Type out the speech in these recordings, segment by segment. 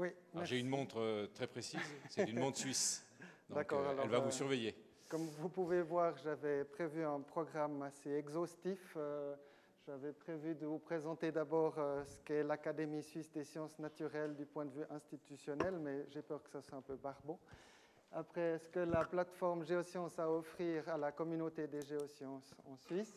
Oui. J'ai une montre euh, très précise, c'est une montre suisse. D'accord. Euh, elle va vous surveiller. Comme vous pouvez voir, j'avais prévu un programme assez exhaustif. J'avais prévu de vous présenter d'abord ce qu'est l'Académie suisse des sciences naturelles du point de vue institutionnel, mais j'ai peur que ça soit un peu barbant. Après, ce que la plateforme Géosciences a à offrir à la communauté des géosciences en Suisse.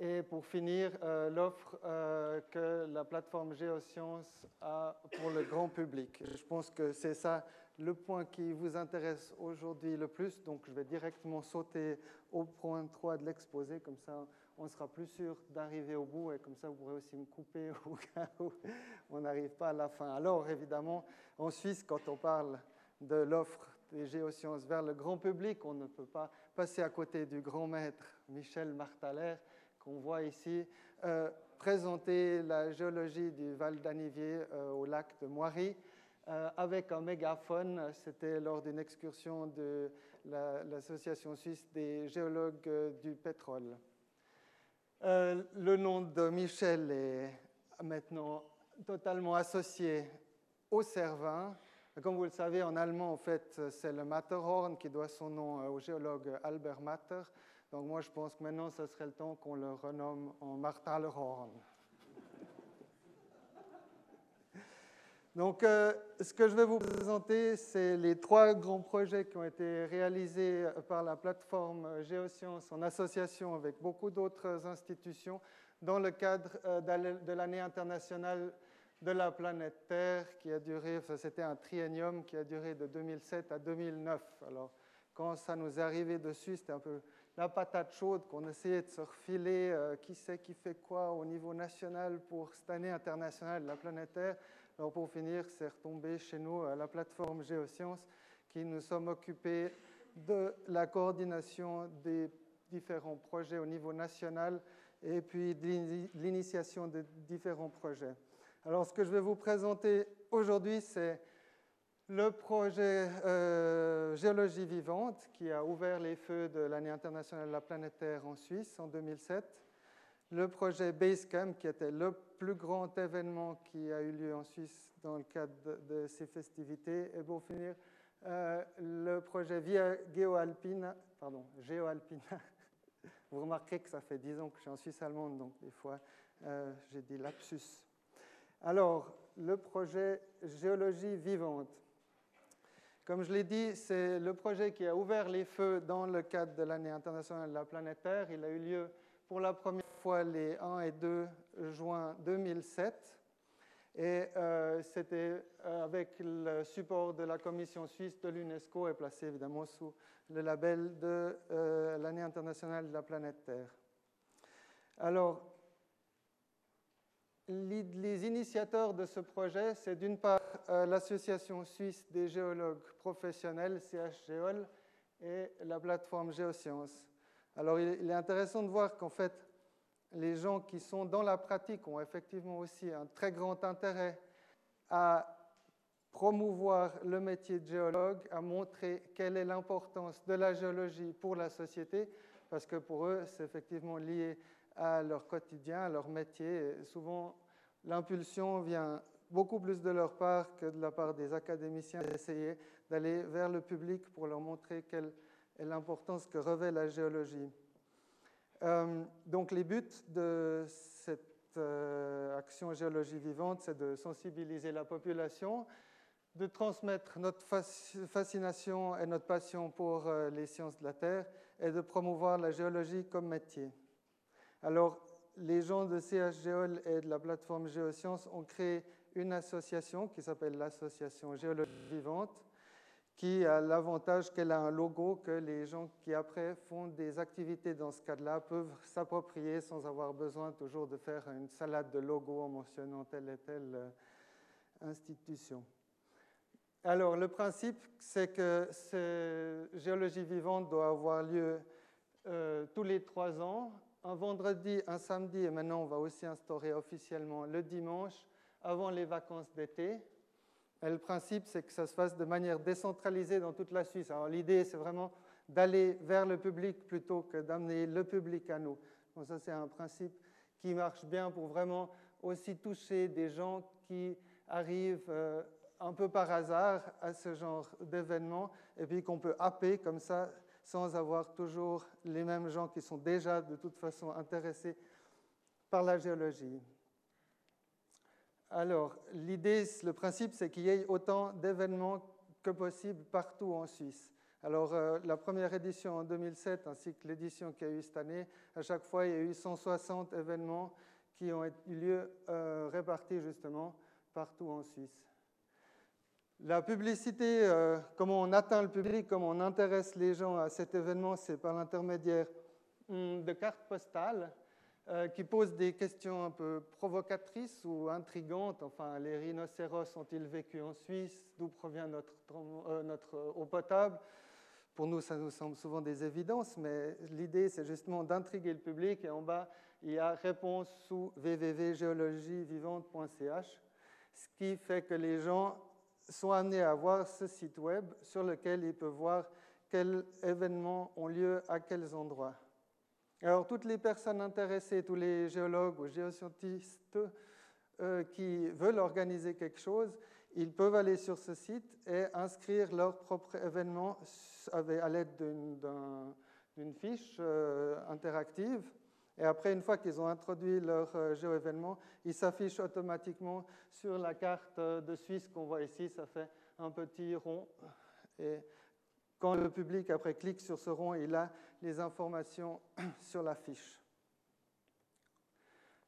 Et pour finir, euh, l'offre euh, que la plateforme Géosciences a pour le grand public. Je pense que c'est ça le point qui vous intéresse aujourd'hui le plus. Donc, je vais directement sauter au point 3 de l'exposé. Comme ça, on sera plus sûr d'arriver au bout. Et comme ça, vous pourrez aussi me couper au cas où on n'arrive pas à la fin. Alors, évidemment, en Suisse, quand on parle de l'offre des géosciences vers le grand public, on ne peut pas passer à côté du grand maître Michel Martaler qu'on voit ici euh, présenter la géologie du Val d'Anivier euh, au lac de Moiry euh, avec un mégaphone. C'était lors d'une excursion de l'Association suisse des géologues du pétrole. le nom de Michel est maintenant totalement associé au Cervin. Comme vous le savez, en allemand, en fait, c'est le Matterhorn qui doit son nom au géologue Albert Matter. Donc moi, je pense que maintenant, ce serait le temps qu'on le renomme en Martalhorn. Donc, euh, ce que je vais vous présenter, c'est les trois grands projets qui ont été réalisés par la plateforme Géosciences en association avec beaucoup d'autres institutions dans le cadre euh, de l'année internationale de la planète Terre qui a duré, c'était un triennium qui a duré de 2007 à 2009. Alors, quand ça nous est arrivé dessus, c'était un peu la patate chaude qu'on essayait de se refiler, euh, qui sait qui fait quoi au niveau national pour cette année internationale de la planète Terre. Alors pour finir, c'est retombé chez nous à la plateforme Géosciences qui nous sommes occupés de la coordination des différents projets au niveau national et puis de l'initiation de différents projets. Alors ce que je vais vous présenter aujourd'hui, c'est le projet euh, Géologie vivante qui a ouvert les feux de l'année internationale de la planète Terre en Suisse en 2007. Le projet Basecamp qui était le plus grand événement qui a eu lieu en Suisse dans le cadre de, ces festivités. Et pour finir, euh, le projet Via Geoalpina, pardon, Géoalpina. Vous remarquerez que ça fait 10 ans que je suis en Suisse allemande, donc des fois euh, j'ai dit lapsus. Alors, le projet Géologie vivante. Comme je l'ai dit, c'est le projet qui a ouvert les feux dans le cadre de l'année internationale de la planète Terre. Il a eu lieu pour la première fois les 1 et 2 juin 2007. Et euh, c'était euh, avec le support de la Commission suisse de l'UNESCO et placé évidemment sous le label de euh, l'année internationale de la planète Terre. Alors, les initiateurs de ce projet, c'est d'une part euh, l'Association suisse des géologues professionnels, CHGEOL, et la plateforme Géosciences. Alors il est intéressant de voir qu'en fait, les gens qui sont dans la pratique ont effectivement aussi un très grand intérêt à promouvoir le métier de géologue, à montrer quelle est l'importance de la géologie pour la société, parce que pour eux, c'est effectivement lié à leur quotidien, à leur métier. souvent, l'impulsion vient beaucoup plus de leur part que de la part des académiciens d'essayer d'aller vers le public pour leur montrer quelle est l'importance que revêt la géologie. Euh, donc les buts de cette euh, action géologie vivante, c'est de sensibiliser la population, de transmettre notre fascination et notre passion pour euh, les sciences de la Terre et de promouvoir la géologie comme métier. Alors, les gens de CHGEOL et de la plateforme Géosciences ont créé une association qui s'appelle l'Association Géologie Vivante, qui a l'avantage qu'elle a un logo que les gens qui après font des activités dans ce cadre-là peuvent s'approprier sans avoir besoin toujours de faire une salade de logos en mentionnant telle et telle euh, institution. Alors, le principe, c'est que cette géologie vivante doit avoir lieu euh, tous les trois ans un vendredi, un samedi, et maintenant on va aussi instaurer officiellement le dimanche, avant les vacances d'été. le principe, c'est que ça se fasse de manière décentralisée dans toute la Suisse. Alors l'idée, c'est vraiment d'aller vers le public plutôt que d'amener le public à nous. Donc ça, c'est un principe qui marche bien pour vraiment aussi toucher des gens qui arrivent euh, un peu par hasard à ce genre d'événement et puis qu'on peut happer comme ça sans avoir toujours les mêmes gens qui sont déjà de toute façon intéressés par la géologie. Alors, l'idée, le principe, c'est qu'il y ait autant d'événements que possible partout en Suisse. Alors, euh, la première édition en 2007, ainsi que l'édition qui a eu cette année, à chaque fois, il y a eu 160 événements qui ont eu lieu euh, répartis justement partout en Suisse. La publicité, euh, comment on atteint le public, comment on intéresse les gens à cet événement, c'est par l'intermédiaire hum, de cartes postales euh, qui posent des questions un peu provocatrices ou intrigantes. Enfin, les rhinocéros ont-ils vécu en Suisse? D'où provient notre, euh, notre eau potable? Pour nous, ça nous semble souvent des évidences, mais l'idée, c'est justement d'intriguer le public. Et en bas, il y a réponse sous www.géologievivante.ch, ce qui fait que les gens sont amenés à voir ce site web sur lequel ils peuvent voir quels événements ont lieu à quels endroits. Alors, toutes les personnes intéressées, tous les géologues ou géoscientistes euh, qui veulent organiser quelque chose, ils peuvent aller sur ce site et inscrire leur propre événement à l'aide d'une fiche euh, interactive. Et après, une fois qu'ils ont introduit leur euh, géoévénement, il s'affiche automatiquement sur la carte euh, de Suisse qu'on voit ici. Ça fait un petit rond. Et quand le public, après, clique sur ce rond, il a les informations sur la fiche.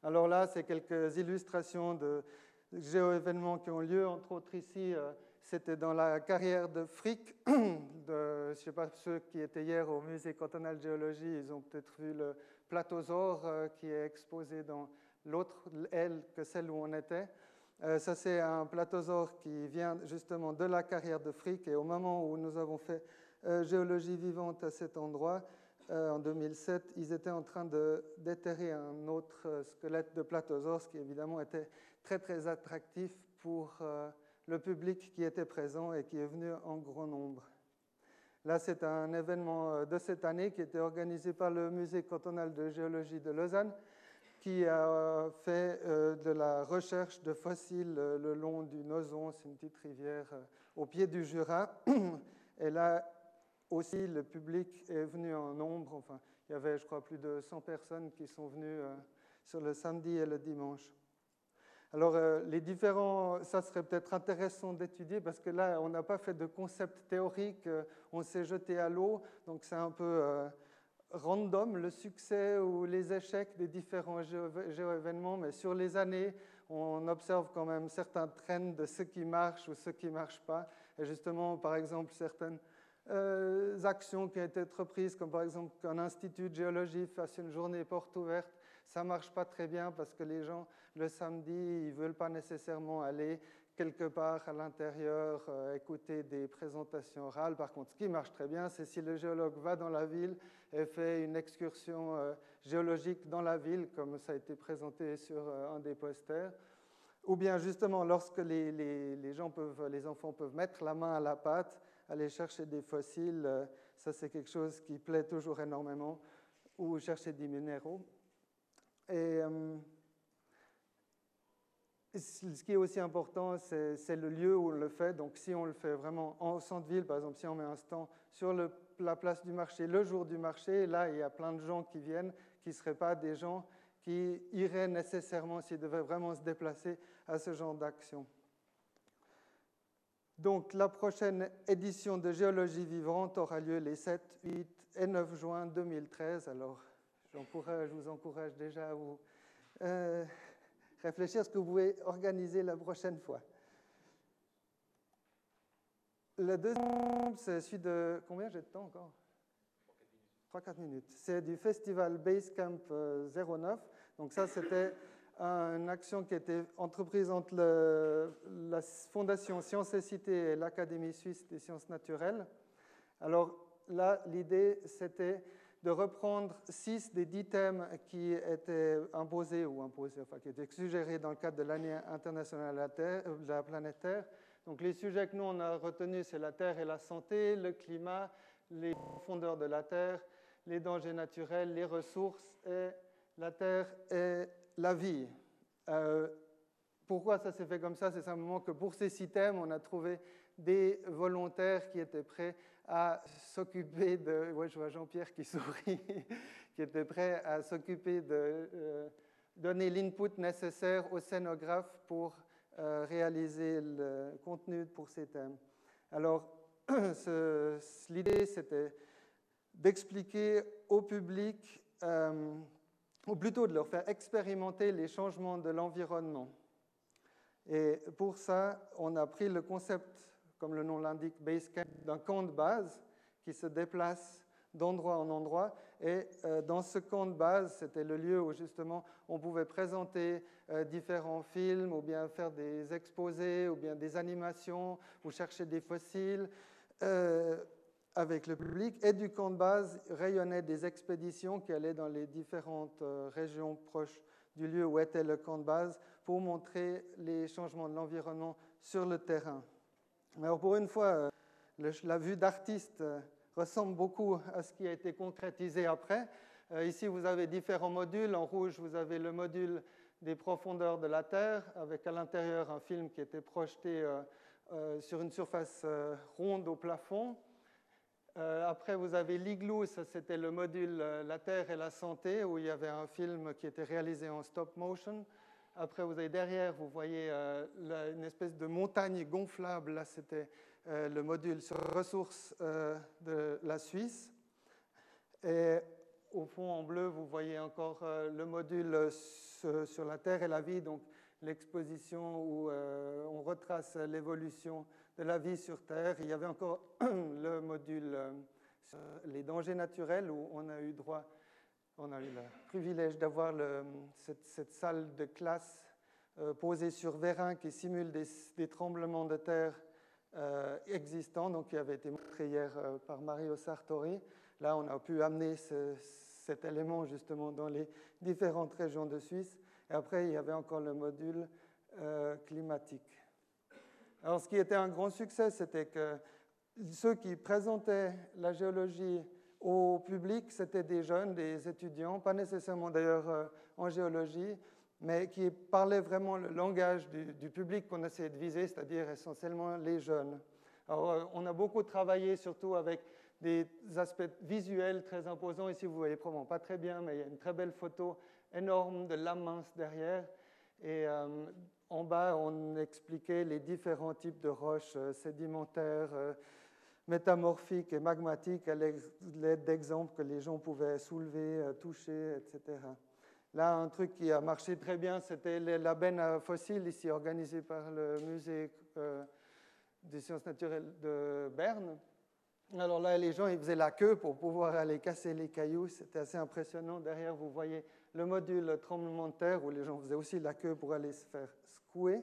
Alors là, c'est quelques illustrations de géoévénements qui ont lieu, entre autres ici. Euh, c'était dans la carrière de Frick. De, je ne sais pas, ceux qui étaient hier au musée cantonal de géologie, ils ont peut-être vu le, platosaure euh, qui est exposé dans l'autre aile que celle où on était. Euh, ça, c'est un platosaure qui vient justement de la carrière de Frick. Et au moment où nous avons fait euh, géologie vivante à cet endroit, en 2007, ils étaient en train de déterrer un autre squelette de platosaure, ce qui évidemment était très très attractif pour le public qui était présent et qui est venu en grand nombre. Là, c'est un événement euh, de cette année qui était organisé par le Musée cantonal de géologie de Lausanne, qui a fait euh, de la recherche de fossiles euh, le long du Nozon, c'est une petite rivière au pied du Jura. Et là aussi, le public est venu en nombre. Enfin, il y avait, je crois, plus de 100 personnes qui sont venues sur le samedi et le dimanche. Alors, euh, les différents, ça serait peut-être intéressant d'étudier parce que là, on n'a pas fait de concept théorique, euh, on s'est jeté à l'eau, donc c'est un peu euh, random le succès ou les échecs des différents géo-événements, mais sur les années, on observe quand même certains trends de ce qui marche ou ce qui ne marche pas. Et justement, par exemple, certaines actions qui ont été entreprises, comme par exemple qu'un institut de géologie fasse une journée porte ouverte, ça marche pas très bien parce que les gens le samedi, ils veulent pas nécessairement aller quelque part à l'intérieur, euh, écouter des présentations orales. Par contre, ce qui marche très bien, c'est si le géologue va dans la ville et fait une excursion euh, géologique dans la ville, comme ça a été présenté sur euh, un des posters. Ou bien justement, lorsque les, les, gens peuvent, les enfants peuvent mettre la main à la pâte, aller chercher des fossiles, ça c'est quelque chose qui plaît toujours énormément, ou chercher des minéraux. Et ce qui est aussi important, c'est le lieu où on le fait. Donc, si on le fait vraiment en centre-ville, par exemple, si on met un stand sur la place du marché, le jour du marché, là, il y a plein de gens qui viennent, qui ne seraient pas des gens qui iraient nécessairement, s'ils devaient vraiment se déplacer, à ce genre d'action. Donc, la prochaine édition de Géologie vivante aura lieu les 7, 8 et 9 juin 2013. Alors, je vous encourage déjà à vous. Euh, réfléchir à ce que vous pouvez organiser la prochaine fois. Le deuxième, c'est celui de. Combien j'ai de temps encore? 3-4 minutes. C'est du festival Basecamp 09. Euh, Donc, ça, c'était une action qui était entreprise entre la Fondation Sciences et Cité et l'Académie suisse des sciences naturelles. Alors, là, l'idée, c'était de reprendre six des dix thèmes qui étaient imposés ou imposés, enfin qui étaient suggérés dans le cadre de l'année internationale de la planète Terre. Donc les sujets que nous on a retenus, c'est la Terre et la santé, le climat, les profondeurs de la Terre, les dangers naturels, les ressources et la Terre et la vie. Euh, pourquoi ça s'est fait comme ça? C'est simplement que pour ces systèmes, on a trouvé des volontaires qui étaient prêts à s'occuper de... Je vois Jean-Pierre qui sourit, qui était prêt à s'occuper de euh, donner l'input nécessaire au scénographe pour euh, réaliser le contenu pour ces thèmes. Alors, l'idée, c'était d'expliquer au public, euh, ou plutôt de leur faire expérimenter les changements de l'environnement. Et pour ça, on a pris le concept, comme le nom l'indique, Basecamp, d'un camp de base qui se déplace d'endroit en endroit. Et euh, dans ce camp de base, c'était le lieu où justement on pouvait présenter euh, différents films, ou bien faire des exposés, ou bien des animations, ou chercher des fossiles euh, avec le public. Et du camp de base rayonnaient des expéditions qui allaient dans les différentes régions proches du lieu où était le camp de base pour montrer les changements de l'environnement sur le terrain. Alors pour une fois, la vue d'artiste ressemble beaucoup à ce qui a été concrétisé après. Euh, ici, vous avez différents modules. En rouge, vous avez le module des profondeurs de la Terre, avec à l'intérieur un film qui était projeté euh, euh, sur une surface ronde au plafond. après, vous avez l'igloo, ça c'était le module La Terre et la Santé, où il y avait un film qui était réalisé en stop motion. Après, vous avez derrière, vous voyez une espèce de montagne gonflable, là c'était euh, le module sur ressources euh, de la Suisse. Et au fond, en bleu, vous voyez encore euh, le module sur la Terre et la vie, donc l'exposition où on retrace l'évolution de la vie sur Terre. Il y avait encore le module sur les dangers naturels où on a eu droit, on a eu le privilège d'avoir cette, salle de classe posée sur vérin qui simule des, tremblements de terre euh, existant, donc qui avait été montré hier euh, par Mario Sartori. Là, on a pu amener cet élément justement dans les différentes régions de Suisse. Et après, il y avait encore le module euh, climatique. Alors, ce qui était un grand succès, c'était que ceux qui présentaient la géologie au public, c'était des jeunes, des étudiants, pas nécessairement d'ailleurs en géologie, mais qui parlait vraiment le langage du, public qu'on essayait de viser, c'est-à-dire essentiellement les jeunes. Alors, euh, on a beaucoup travaillé surtout avec des aspects visuels très imposants. Ici, vous voyez probablement pas très bien, mais il y a une très belle photo énorme de la mince derrière. Et euh, en bas, on expliquait les différents types de roches euh, sédimentaires, métamorphiques et magmatiques à l'aide d'exemples que les gens pouvaient soulever, toucher, etc. Là, un truc qui a marché très bien, c'était la benne à fossiles, ici organisée par le musée euh, des sciences naturelles de Berne. Alors là, les gens, ils faisaient la queue pour pouvoir aller casser les cailloux. C'était assez impressionnant. Derrière, vous voyez le module tremblement de terre où les gens faisaient aussi la queue pour aller se faire secouer.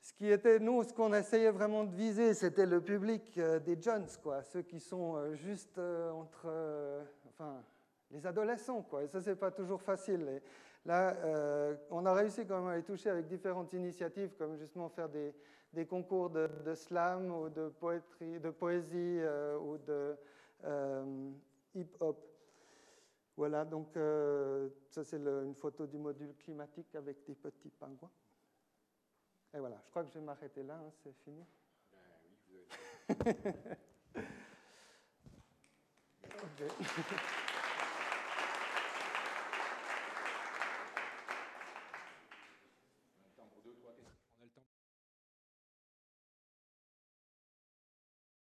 Ce qui était, nous, ce qu'on essayait vraiment de viser, c'était le public euh, des jeunes, quoi, ceux qui sont euh, juste entre, enfin, les adolescents, quoi. Et ça, c'est pas toujours facile. Là, euh, on a réussi quand même à les toucher avec différentes initiatives, comme justement faire des, concours de, slam ou de, poésie euh, ou de euh, hip-hop. Voilà, donc ça, c'est une photo du module climatique avec des petits pingouins. Et voilà, je crois que je vais m'arrêter là, hein, c'est fini. Ben, oui, vous avez...